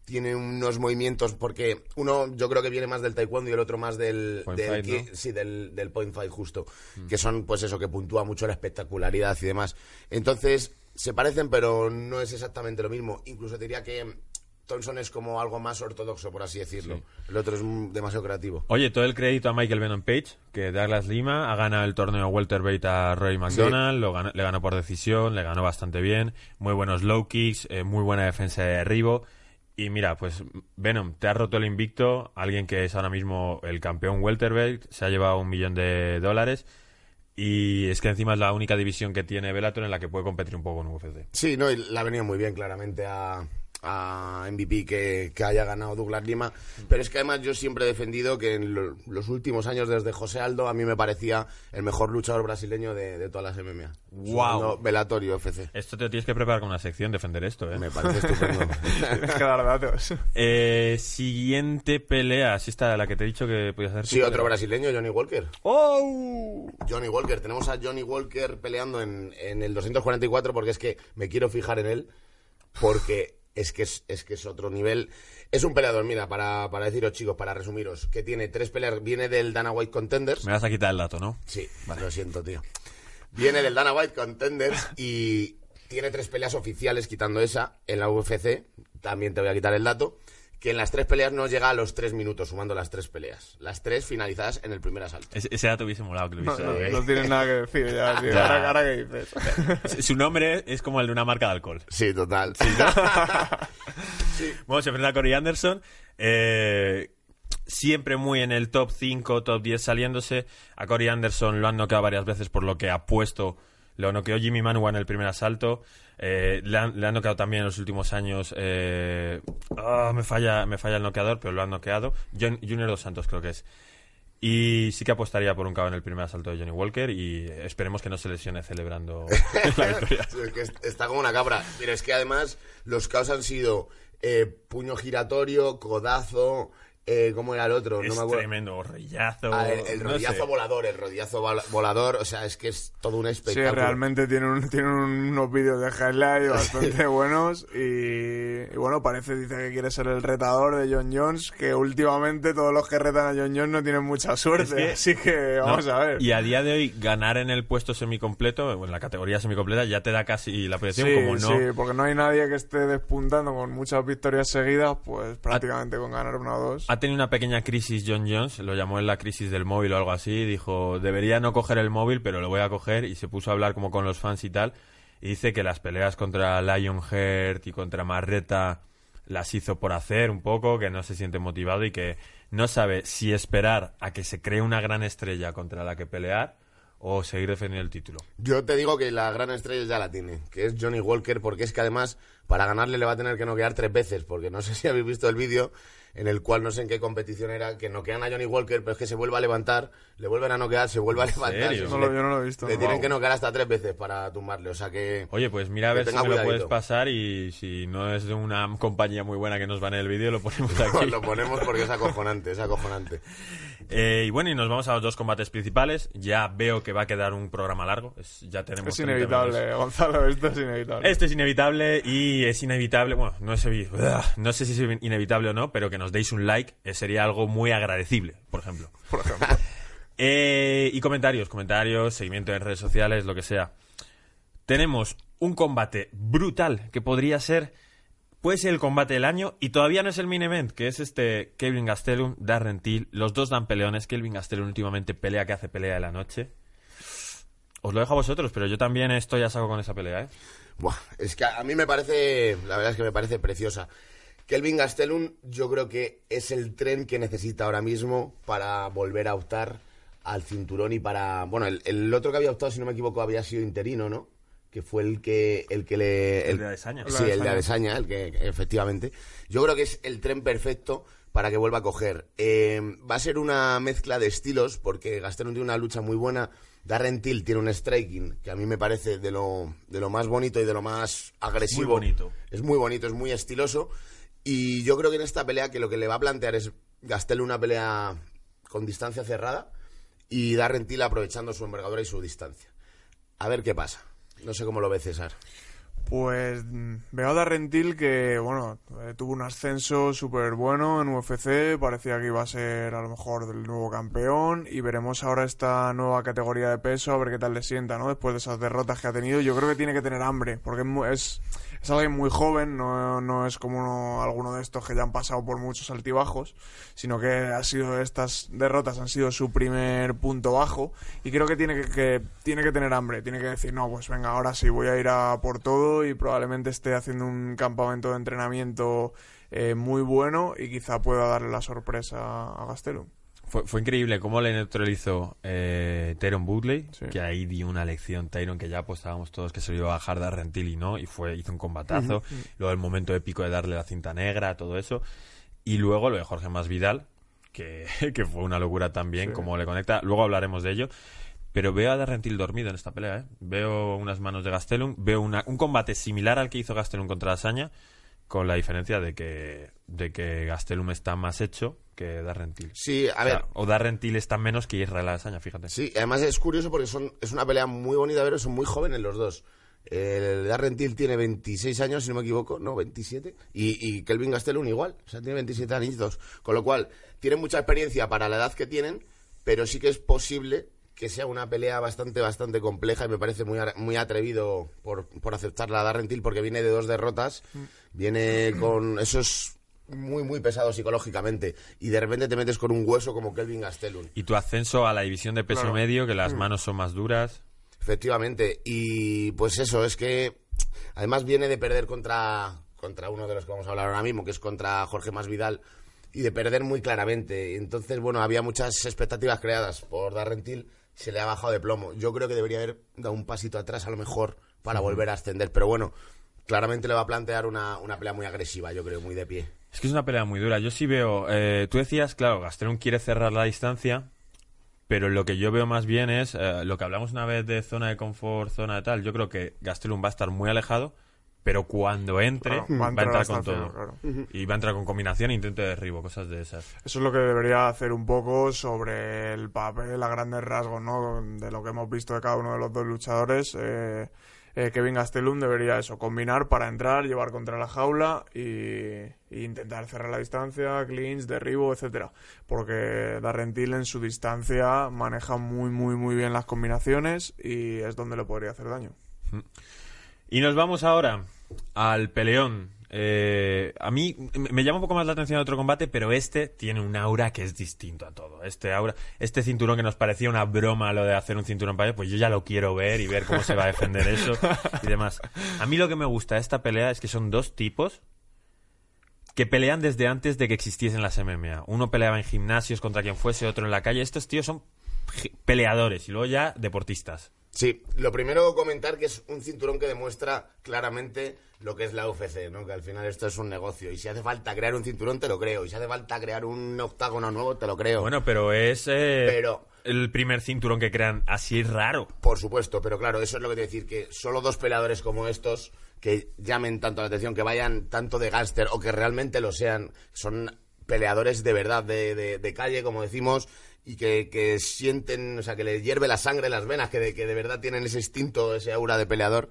tiene unos movimientos, porque uno yo creo que viene más del taekwondo y el otro más del, Point del sí, del, del point fight justo, que son pues eso, que puntúa mucho la espectacularidad y demás. Entonces, se parecen, pero no es exactamente lo mismo. Incluso te diría que Thompson es como algo más ortodoxo, por así decirlo. El otro es demasiado creativo. Oye, todo el crédito a Michael Venom Page, que Douglas Lima ha ganado el torneo welterweight a Roy McDonald, lo ganó- le ganó por decisión, le ganó bastante bien, muy buenos low kicks, eh, muy buena defensa de derribo. Y mira, pues Venom, te ha roto el invicto, alguien que es ahora mismo el campeón welterweight, se ha llevado un millón de dólares. Y es que encima es la única división que tiene Bellator en la que puede competir un poco en UFC. Sí, no, y le ha venido muy bien claramente a, a MVP que, que haya ganado Douglas Lima. Pero es que además yo siempre he defendido que en lo- los últimos años, desde José Aldo, a mí me parecía el mejor luchador brasileño de, de todas las MMA. Guau. Velator y UFC. Esto te tienes que preparar con una sección, defender esto, ¿eh? Me parece estupendo. Tienes que dar datos. Eh, siguiente pelea, si está la que te he dicho que podías hacer. sí, otro brasileño, Johnny Walker. ¡Oh! Johnny Walker, tenemos a Johnny Walker peleando en, en el 244 porque es que me quiero fijar en él porque es que es, es que es otro nivel. Es un peleador, mira, para, para deciros chicos, para resumiros, que tiene tres peleas, viene del Dana White Contenders. Me vas a quitar el dato, ¿no? Sí, lo siento, tío. Viene del Dana White Contenders y tiene tres peleas oficiales, quitando esa, en la UFC. También te voy a quitar el dato. Que en las tres peleas no llega a los tres minutos, sumando las tres peleas. Las tres finalizadas en el primer asalto. Ese, ese dato hubiese molado que lo No, hubiese no, dado, no tienes nada que decir ya, tío. Ya. Ahora, ahora que dices. Su nombre es como el de una marca de alcohol. Sí, total. Bueno, se enfrenta a Corey Anderson. eh, siempre muy en el top 5, top 10 saliéndose. A Corey Anderson lo han noqueado varias veces por lo que ha puesto. Lo noqueó Jimmy Manua en el primer asalto. eh, le, han, le han noqueado también en los últimos años. eh, ah, me, falla, me falla el noqueador, pero lo han noqueado. John- Junior Dos Santos creo que es. Y sí que apostaría por un KO en el primer asalto de Johnny Walker y esperemos que no se lesione celebrando la victoria. Está como una cabra. Pero es que además los caos han sido eh, puño giratorio, codazo, eh, ¿cómo era el otro? es no me acuerdo. tremendo, rollazo. Ah, el, el no rodillazo sé. volador, el rodillazo vola- volador, o sea, es que es todo un Sí, espectáculo. realmente tiene, un- tiene unos vídeos de highlight bastante buenos y, y bueno, parece, dice que quiere ser el retador de John Jones, que últimamente todos los que retan a John Jones no tienen mucha suerte, Es que- así que vamos No, a ver. Y a día de hoy, ganar en el puesto semicompleto, o en la categoría semicompleta, ya te da casi la proyección, Sí, como no. sí, porque no hay nadie que esté despuntando con muchas victorias seguidas, pues prácticamente con ganar una o dos. Ha tenido una pequeña crisis John Jones, lo llamó en la crisis del móvil o algo así, dijo, debería no coger el móvil, pero lo voy a coger, y se puso a hablar como con los fans y tal, y dice que las peleas contra Lionheart y contra Marreta las hizo por hacer un poco, que no se siente motivado y que no sabe si esperar a que se cree una gran estrella contra la que pelear o seguir defendiendo el título. Yo te digo que la gran estrella ya la tiene, que es Johnny Walker, porque es que además para ganarle le va a tener que noquear tres veces, porque no sé si habéis visto el vídeo en el cual no sé en qué competición era, que noquean a Johnny Walker, pero es que se vuelve a levantar, le vuelven a noquear, se vuelve a levantar. No lo- yo no lo he visto, Le no. tienen Wow. que noquear hasta tres veces para tumbarle, o sea que... Oye, pues mira a ver si me lo puedes pasar y si no es de una compañía muy buena que nos va en el vídeo, lo ponemos aquí. lo ponemos porque es acojonante, es acojonante. Eh, y bueno, y nos vamos a los dos combates principales. Ya veo que va a quedar un programa largo. Es- ya tenemos Es 30 inevitable. Gonzalo, esto es inevitable. Esto es inevitable y es inevitable, bueno, no, es no sé si es inevitable o no, pero que nos deis un like eh, sería algo muy agradecible, por ejemplo. Por ejemplo. Eh, y comentarios, comentarios, seguimiento en redes sociales, lo que sea. Tenemos un combate brutal que podría ser, puede ser el combate del año y todavía no es el main event, que es este Kevin Gastelum, Darren Till. Los dos dan peleones. Kelvin Gastelum últimamente pelea que hace pelea de la noche. Os lo dejo a vosotros, pero yo también estoy a saco con esa pelea, ¿eh? Buah, es que a mí me parece, la verdad es que me parece preciosa. Kelvin Gastelum yo creo que es el tren que necesita ahora mismo para volver a optar al cinturón y para... Bueno, el, el otro que había optado, si no me equivoco, había sido interino, ¿no? Que fue el que, el que le... El de Adesanya. Sí, el de Adesanya, el que, que efectivamente. Yo creo que es el tren perfecto para que vuelva a coger. Eh, va a ser una mezcla de estilos, porque Gastelum tiene una lucha muy buena. Darren Till tiene un striking que a mí me parece de lo, de lo más bonito y de lo más agresivo. Muy bonito. Es muy bonito, es muy estiloso. Y yo creo que en esta pelea que lo que le va a plantear es Gastelum una pelea con distancia cerrada y Darren Till aprovechando su envergadura y su distancia. A ver qué pasa. No sé cómo lo ve César. Pues mm, veo a Darrentil que, bueno, eh, tuvo un ascenso súper bueno en UFC, parecía que iba a ser a lo mejor el nuevo campeón y veremos ahora esta nueva categoría de peso a ver qué tal le sienta, ¿no? Después de esas derrotas que ha tenido, yo creo que tiene que tener hambre, porque es, es, alguien muy joven, no, no es como uno- alguno de estos que ya han pasado por muchos altibajos, sino que ha sido estas derrotas han sido su primer punto bajo y creo que tiene que, que- tiene que tener hambre, tiene que decir, no, pues venga, ahora sí voy a ir a por todo y probablemente esté haciendo un campamento de entrenamiento eh, muy bueno y quizá pueda darle la sorpresa a Gastelum. Fue, fue increíble cómo le neutralizó eh, Tyron Woodley, Sí. que ahí dio una lección Tyron que ya apostábamos todos que se lo iba a bajar de Rentil y no, y fue hizo un combatazo. Luego el momento épico de darle la cinta negra, todo eso. Y luego lo de Jorge Masvidal, que, que fue una locura también, Sí. cómo le conecta. Luego hablaremos de ello. Pero veo a Darrentil dormido en esta pelea, ¿eh? Veo unas manos de Gastelum, veo una- un combate similar al que hizo Gastelum contra Asaña, con la diferencia de que, de que Gastelum está más hecho que Darrentil. Sí, a O sea, ver. o Darrentil está menos que Israel Asaña, fíjate. Sí, además es curioso porque son, es una pelea muy bonita ver, son muy jóvenes los dos. El Darrentil tiene 26 años, si no me equivoco, no, 27. Y, y Kelvin Gastelum igual, o sea, tiene 27 añitos. Con lo cual, tienen mucha experiencia para la edad que tienen, pero sí que es posible que sea una pelea bastante, bastante compleja y me parece muy, muy atrevido por, por aceptarla a Darrentil porque viene de dos derrotas, viene con esos muy, muy pesado psicológicamente y de repente te metes con un hueso como Kelvin Gastelum. Y tu ascenso a la división de peso Claro. medio, que las manos son más duras. Efectivamente. Y pues eso, es que además viene de perder contra, contra uno de los que vamos a hablar ahora mismo, que es contra Jorge Masvidal, y de perder muy claramente. Entonces, bueno, había muchas expectativas creadas por Darrentil, se le ha bajado de plomo. Yo creo que debería haber dado un pasito atrás a lo mejor para volver a ascender, pero bueno, claramente le va a plantear una, una pelea muy agresiva, yo creo, muy de pie. Es que es una pelea muy dura. Yo sí veo. eh, tú decías, claro, Gastelum quiere cerrar la distancia, pero lo que yo veo más bien es eh, lo que hablamos una vez de zona de confort, zona de tal. Yo creo que Gastelum va a estar muy alejado, pero cuando entre, Claro, va a entrar con final, todo. claro. Y va a entrar con combinación e intento de derribo, cosas de esas. Eso es lo que debería hacer un poco sobre el papel a grandes rasgos, ¿no? De lo que hemos visto de cada uno de los dos luchadores. Eh, eh, Kevin Gastelum debería eso, combinar para entrar, llevar contra la jaula y, y intentar cerrar la distancia, clinch, derribo, etcétera. Porque Darrentil en su distancia maneja muy, muy, muy bien las combinaciones y es donde le podría hacer daño. Y nos vamos ahora al peleón. Eh, a mí me llama un poco más la atención otro combate, pero este tiene un aura que es distinto a todo. Este aura, este cinturón que nos parecía una broma lo de hacer un cinturón para pues yo ya lo quiero ver y ver cómo se va a defender eso y demás. A mí lo que me gusta de esta pelea es que son dos tipos que pelean desde antes de que existiesen las MMA. Uno peleaba en gimnasios contra quien fuese, otro en la calle. Estos tíos son peleadores y luego ya deportistas. Sí, lo primero comentar que es un cinturón que demuestra claramente lo que es la UFC, ¿no? Que al final esto es un negocio. Y si hace falta crear un cinturón, te lo creo. Y si hace falta crear un octágono nuevo, te lo creo. Bueno, pero es eh, Pero- el primer cinturón que crean así raro. Por supuesto, pero claro, eso es lo que te decir, que solo dos peleadores como estos que llamen tanto la atención, que vayan tanto de gángster o que realmente lo sean, son peleadores de verdad, de, de- de calle, como decimos, y que, que sienten, o sea, que les hierve la sangre en las venas, que de, que de verdad tienen ese instinto, ese aura de peleador.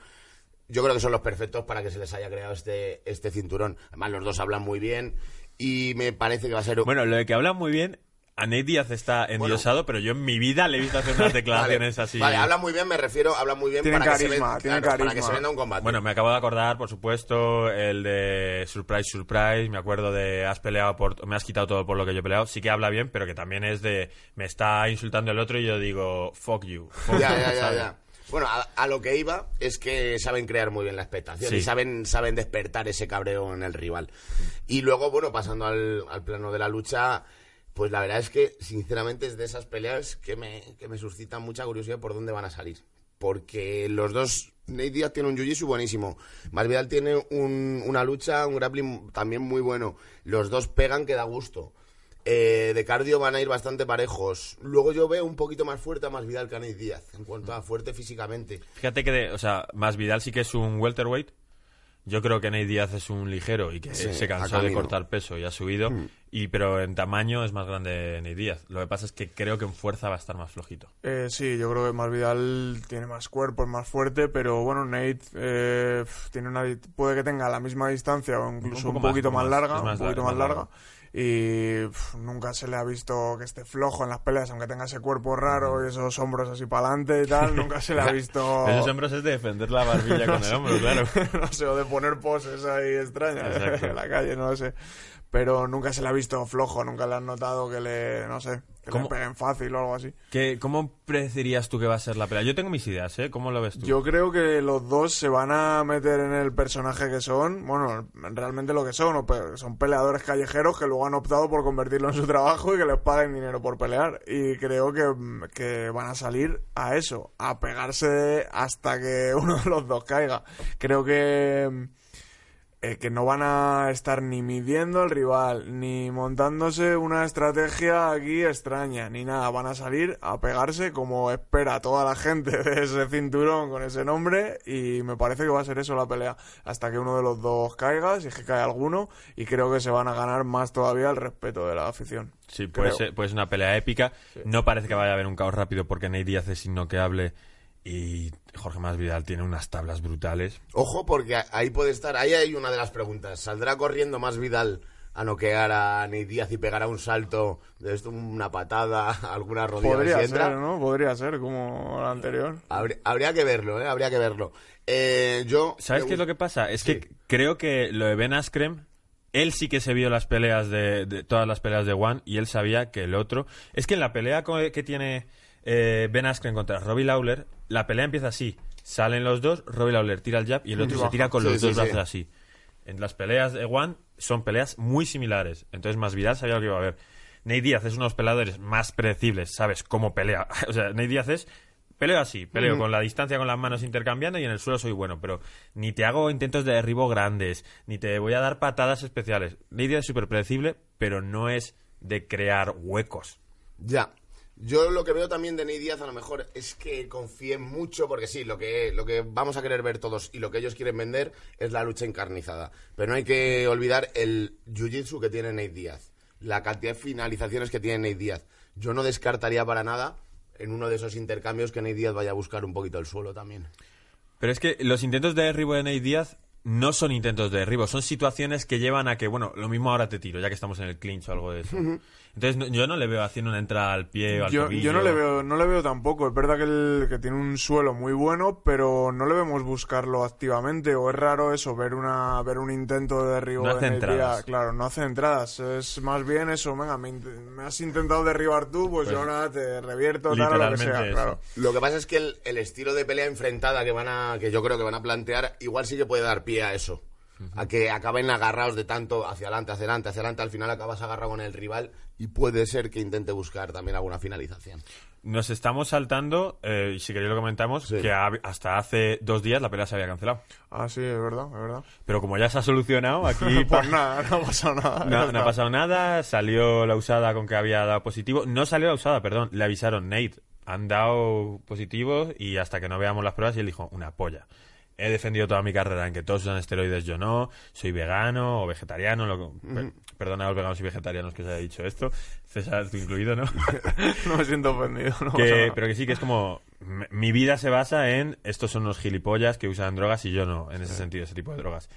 Yo creo que son los perfectos para que se les haya creado este, este cinturón. Además, los dos hablan muy bien y me parece que va a ser... Bueno, lo de que hablan muy bien, a Nate Díaz está endiosado, pero yo en mi vida le he visto hacer unas declaraciones vale, así. Vale, habla muy bien, me refiero, habla muy bien Tienen para, que se carisma, ven- tienen claro, para que carisma. se venda un combate. Bueno, me acabo de acordar, por supuesto, el de Surprise, Surprise. Me acuerdo de has peleado por. Me has quitado todo por lo que yo he peleado. Sí que habla bien, pero que también es de. Me está insultando el otro y yo digo, fuck you. fuck Ya, you", ya, ya, ya. Bueno, a, a lo que iba es que saben crear muy bien la expectación Sí. y saben, saben despertar ese cabreo en el rival. Y luego, bueno, pasando al, al plano de la lucha, pues la verdad es que, sinceramente, es de esas peleas que me, que me suscitan mucha curiosidad por dónde van a salir. Porque los dos, Nate Diaz tiene un jiu-jitsu buenísimo. Masvidal tiene un- una lucha, un grappling también muy bueno. Los dos pegan que da gusto. Eh, de cardio van a ir bastante parejos. Luego yo veo un poquito más fuerte a Masvidal que a Nate Díaz, en cuanto a fuerte físicamente. Fíjate que, de- o sea, más Vidal sí que es un welterweight. Yo creo que Nate Díaz es un ligero y que Sí, se a cansó de cortar peso y ha subido. Y, pero en tamaño es más grande Nate Díaz. Lo que pasa es que creo que en fuerza va a estar más flojito. Eh, sí, yo creo que Masvidal tiene más cuerpo, es más fuerte, pero bueno, Nate eh, tiene una, puede que tenga la misma distancia o incluso un, poquito más, larga, más un poquito larga, más más larga. Y nunca se le ha visto que esté flojo en las peleas, aunque tenga ese cuerpo raro y esos hombros así para adelante y tal, nunca se le ha visto... Esos hombros es de defender la barbilla con el hombro, claro. no sé, o de poner poses ahí extrañas Exacto. en la calle, no lo sé. Pero nunca se le ha visto flojo, nunca le has notado que le, no sé, que ¿Cómo? le peguen fácil o algo así. ¿Qué, ¿Cómo predecirías tú que va a ser la pelea? Yo tengo mis ideas, ¿eh? ¿Cómo lo ves tú? Yo creo que los dos se van a meter en el personaje que son, bueno, realmente lo que son, son peleadores callejeros que luego han optado por convertirlo en su trabajo y que les paguen dinero por pelear. Y creo que, que van a salir a eso, a pegarse hasta que uno de los dos caiga. Creo que eh, que no van a estar ni midiendo al rival, ni montándose una estrategia aquí extraña, ni nada. Van a salir a pegarse como espera toda la gente de ese cinturón con ese nombre y me parece que va a ser eso la pelea. Hasta que uno de los dos caiga, si es que cae alguno, y creo que se van a ganar más todavía el respeto de la afición. Sí, puede ser, puede ser una pelea épica. No parece que vaya a haber un caos rápido porque Nate Díaz es innoqueable y Jorge Masvidal tiene unas tablas brutales. Ojo, porque ahí puede estar, ahí hay una de las preguntas. ¿Saldrá corriendo más Vidal a noquear a Nate Díaz y pegará un salto de esto, una patada, alguna rodilla? Podría si entra? ser, ¿no? Podría ser como la anterior. Habría, habría que verlo, ¿eh? Habría que verlo. Eh, yo... ¿Sabes qué es lo que pasa? Es Sí. que creo que lo de Ben Askren, él sí que se vio las peleas de, de- todas las peleas de One y él sabía que el otro. Es que en la pelea que tiene eh, Ben Askren contra Robbie Lawler, la pelea empieza así. Salen los dos, Robbie Lawler tira el jab y el otro se tira con los sí, dos sí. brazos así. En las peleas de One son peleas muy similares. Entonces Masvidal sabía lo que iba a haber. Nate Díaz es uno de los peleadores más predecibles, sabes cómo pelea. o sea, Nate Díaz es peleo así, peleo con la distancia con las manos intercambiando y en el suelo soy bueno, pero ni te hago intentos de derribo grandes, ni te voy a dar patadas especiales. Nate Díaz es súper predecible, pero no es de crear huecos. Ya. Yo lo que veo también de Ney Díaz a lo mejor es que confíen mucho, porque sí, lo que, lo que vamos a querer ver todos y lo que ellos quieren vender es la lucha encarnizada. Pero no hay que olvidar el jiu-jitsu que tiene Nate Díaz, la cantidad de finalizaciones que tiene Nate Díaz. Yo no descartaría para nada en uno de esos intercambios que Nate Díaz vaya a buscar un poquito el suelo también. Pero es que los intentos de derribo de Nate Díaz no son intentos de derribo, son situaciones que llevan a que, bueno, lo mismo ahora te tiro, ya que estamos en el clinch o algo de eso. Entonces no- yo no le veo haciendo una entrada al pie o al Yo, tobillo. yo no le veo no le veo tampoco. Es verdad que, el- que tiene un suelo muy bueno, pero no le vemos buscarlo activamente. O es raro eso, ver una ver un intento de derribo No hace Nate entradas. Diaz. Claro, no hace entradas. Es más bien eso, venga, me, has intentado derribar tú, pues, yo ahora te revierto, tal, o lo que sea. Claro. Lo que pasa es que el, el estilo de pelea enfrentada que van a, que yo creo que van a plantear, igual sí que puede dar pie a eso. A que acaben agarrados de tanto hacia adelante, hacia adelante, hacia adelante, al final acabas agarrado con el rival y puede ser que intente buscar también alguna finalización. Nos estamos saltando, eh, y si queréis lo comentamos, Sí. que hasta hace dos días la pelea se había cancelado. Ah, sí, es verdad, es verdad. Pero como ya se ha solucionado, aquí Pues nada, no ha pasado nada. no, ha pasado nada. Salió la usada con que había dado positivo. No salió la usada, perdón. Le avisaron, Nate, han dado positivo y hasta que no veamos las pruebas, y él dijo, una polla. He defendido toda mi carrera en que todos usan esteroides, yo no. Soy vegano o vegetariano. Lo, per- Perdona a los veganos y vegetarianos que os haya dicho esto. César, tú incluido, ¿no? No me siento ofendido. No que, pero que sí, que es como. Mi vida se basa en estos son unos gilipollas que usan drogas y yo no, en ese sentido, ese tipo de drogas.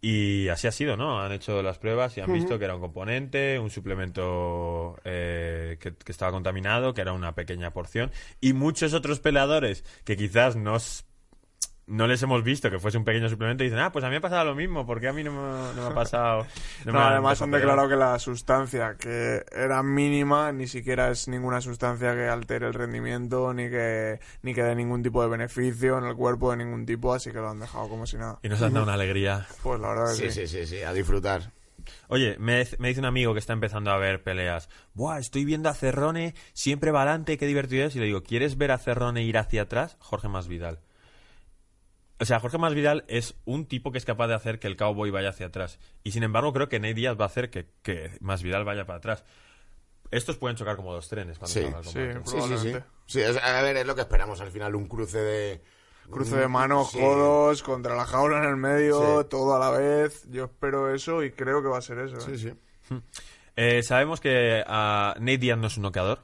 Y así ha sido, ¿no? Han hecho las pruebas y han visto que era un componente, un suplemento eh, que, que estaba contaminado, que era una pequeña porción. Y muchos otros peleadores que quizás nos, no les hemos visto que fuese un pequeño suplemento y dicen, ah, pues a mí me ha pasado lo mismo, porque a mí no me, no me ha pasado. No, me además han pegar?". declarado que la sustancia que era mínima ni siquiera es ninguna sustancia que altere el rendimiento ni que ni que dé ningún tipo de beneficio en el cuerpo de ningún tipo, así que lo han dejado como si nada. Y nos han dado una alegría. Pues la verdad Sí, que sí, sí. sí, sí, a disfrutar. Oye, me, me dice un amigo que está empezando a ver peleas. Buah, estoy viendo a Cerrone, siempre va adelante, qué divertido es. Y le digo, ¿quieres ver a Cerrone ir hacia atrás? Jorge Masvidal. O sea, Jorge Masvidal es un tipo que es capaz de hacer que el cowboy vaya hacia atrás. Y sin embargo, creo que Nate Díaz va a hacer que, que Masvidal vaya para atrás. Estos pueden chocar como dos trenes cuando Sí, sí. combate. Sí, sí, sí. Es- a ver, es lo que esperamos al final, un cruce de... Cruce de manos, Sí. codos, contra la jaula en el medio, Sí. todo a la vez. Yo espero eso y creo que va a ser eso. ¿eh? Sí, sí. Eh, sabemos que ah, Nate Díaz no es un noqueador.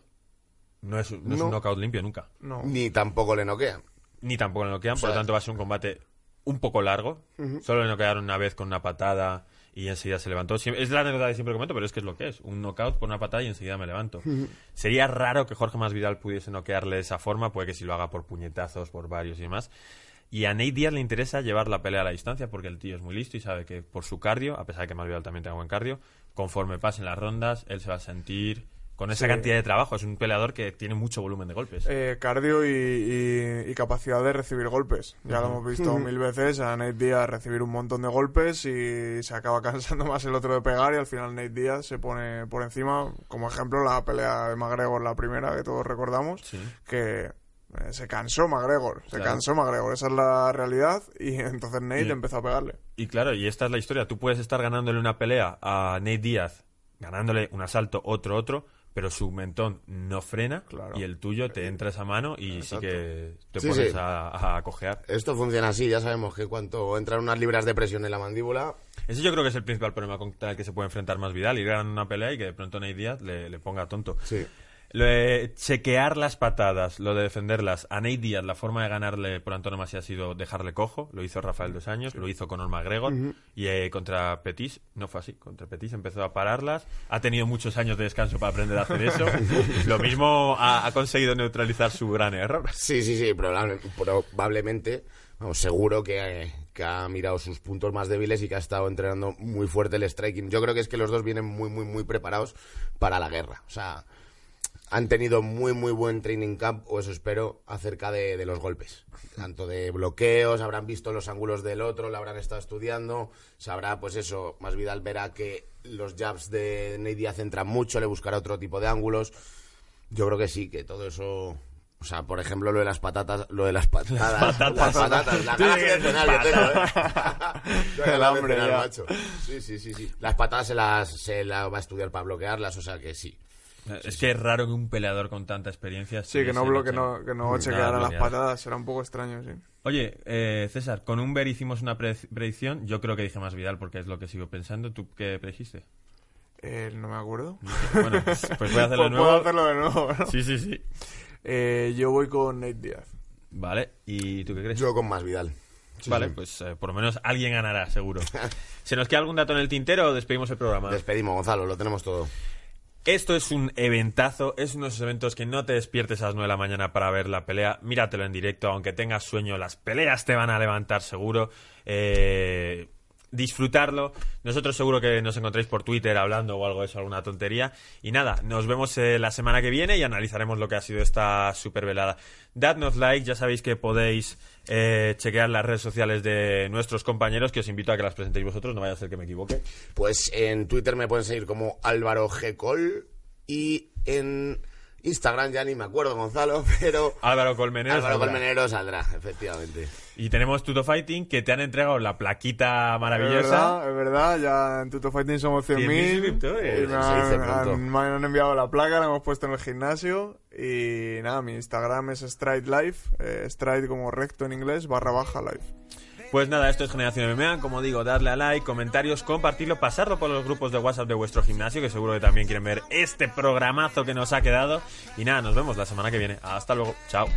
No es, no es No. un knockout limpio nunca. No. Ni tampoco le noquean. Ni tampoco le noquean, por lo tanto va a ser un combate un poco largo. Solo le noquearon una vez con una patada y enseguida se levantó. Es la anécdota que siempre comento, pero es que es lo que es. Un knockout por una patada y enseguida me levanto. Sería raro que Jorge Masvidal pudiese noquearle de esa forma, puede que si lo haga por puñetazos, por varios y demás. Y a Nate Diaz le interesa llevar la pelea a la distancia porque el tío es muy listo y sabe que por su cardio, a pesar de que Masvidal también tenga buen cardio, conforme pasen las rondas, él se va a sentir con esa Sí. cantidad de trabajo. Es un peleador que tiene mucho volumen de golpes. Eh, cardio y, y- y capacidad de recibir golpes. Ya lo hemos visto mil veces a Nate Díaz recibir un montón de golpes y se acaba cansando más el otro de pegar y al final Nate Díaz se pone por encima. Como ejemplo la pelea de McGregor, la primera que todos recordamos, Sí. que eh, se cansó McGregor, se Claro. cansó McGregor, esa es la realidad y entonces Nate Y- empezó a pegarle. Y claro, y esta es la historia. Tú puedes estar ganándole una pelea a Nate Díaz, ganándole un asalto, otro, otro, pero su mentón no frena Claro. y el tuyo te entra esa mano y Exacto. sí que te Sí, pones sí. A, a cojear. Esto funciona así, ya sabemos que cuanto entran unas libras de presión en la mandíbula, Ese yo creo que es el principal problema contra el que se puede enfrentar más Vidal, ir ganando una pelea y que de pronto Nate Díaz le, le ponga tonto. sí. Lo de chequear las patadas, lo de defenderlas. A Nate Díaz, la forma de ganarle por antonomasia ha sido dejarle cojo. Lo hizo Rafael dos años, lo hizo con McGregor. Y eh, contra Petis no fue así. Contra Petis empezó a pararlas. Ha tenido muchos años de descanso para aprender a hacer eso. lo mismo ha, ha conseguido neutralizar su gran error. Sí, sí, sí, probable- probablemente, vamos, seguro que, eh, que ha mirado sus puntos más débiles y que ha estado entrenando muy fuerte el striking. Yo creo que es que los dos vienen muy, muy, muy preparados para la guerra. O sea, han tenido muy, muy buen training camp, o eso espero, acerca de, de los golpes. Tanto de bloqueos, habrán visto los ángulos del otro, lo habrán estado estudiando, sabrá, pues eso, más Vidal verá que los jabs de Diaz entran mucho, le buscará otro tipo de ángulos. Yo creo que sí, que todo eso. O sea, por ejemplo, lo de las patatas, lo de las patadas, las patatas, la final que tengo, ¿eh? El macho. Sí, sí, sí, sí. Las patadas se las, se las va a estudiar para bloquearlas, o sea que sí. Es que es raro que un peleador con tanta experiencia... Sí, que no, se bloque, no, que no chequeara las patadas, será un poco extraño, sí. Oye, eh, César, con un ver hicimos una pre- predicción. Yo creo que dije más Vidal porque es lo que sigo pensando. ¿Tú qué predijiste? Eh, no me acuerdo. Bueno, pues, pues voy a hacerlo de Pues nuevo. puedo hacerlo de nuevo, ¿no? Sí, sí, sí. Eh, yo voy con Nate Díaz. Vale, ¿y tú qué crees? Yo con más Vidal. Sí, vale, sí. pues eh, por lo menos alguien ganará, seguro. ¿Se nos queda algún dato en el tintero o despedimos el programa? Despedimos, Gonzalo, lo tenemos todo. Esto es un eventazo, es uno de esos eventos que no te despiertes a las 9 de la mañana para ver la pelea, míratelo en directo, aunque tengas sueño, las peleas te van a levantar seguro. Eh, disfrutarlo. Nosotros seguro que nos encontréis por Twitter hablando o algo de eso, alguna tontería. Y nada, nos vemos eh, la semana que viene y analizaremos lo que ha sido esta super velada. Dadnos like, ya sabéis que podéis eh, chequear las redes sociales de nuestros compañeros, que os invito a que las presentéis vosotros, no vaya a ser que me equivoque. Pues en Twitter me pueden seguir como Álvaro G. Col y en Instagram ya ni me acuerdo, Gonzalo, pero Álvaro Colmenero. Álvaro saldrá. Colmenero saldrá, efectivamente. Y tenemos Tuto Fighting, que te han entregado la plaquita Es maravillosa. verdad, es verdad, ya en Tuto Fighting somos 100.000 100.000. suscriptores. y me Se dice han, pronto. han- me han enviado la placa, la hemos puesto en el gimnasio. Y nada, mi Instagram es Stride Life, eh, Stride como recto en inglés, barra baja life. Pues nada, esto es Generación MMA. Como digo, darle a like, comentarios, compartirlo, pasarlo por los grupos de WhatsApp de vuestro gimnasio, que seguro que también quieren ver este programazo que nos ha quedado. Y nada, nos vemos la semana que viene. Hasta luego. Chao. I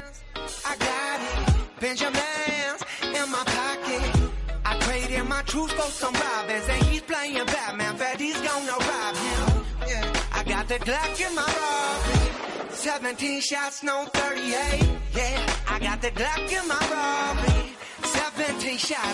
got it. Benjamin's in my pocket. I traded my truth for some robins, and he's playing Batman, but he's gonna rob him. Yeah. I got the Glock in my robbery. 17 shots, no 38. Yeah, I got the in my. 17 shots.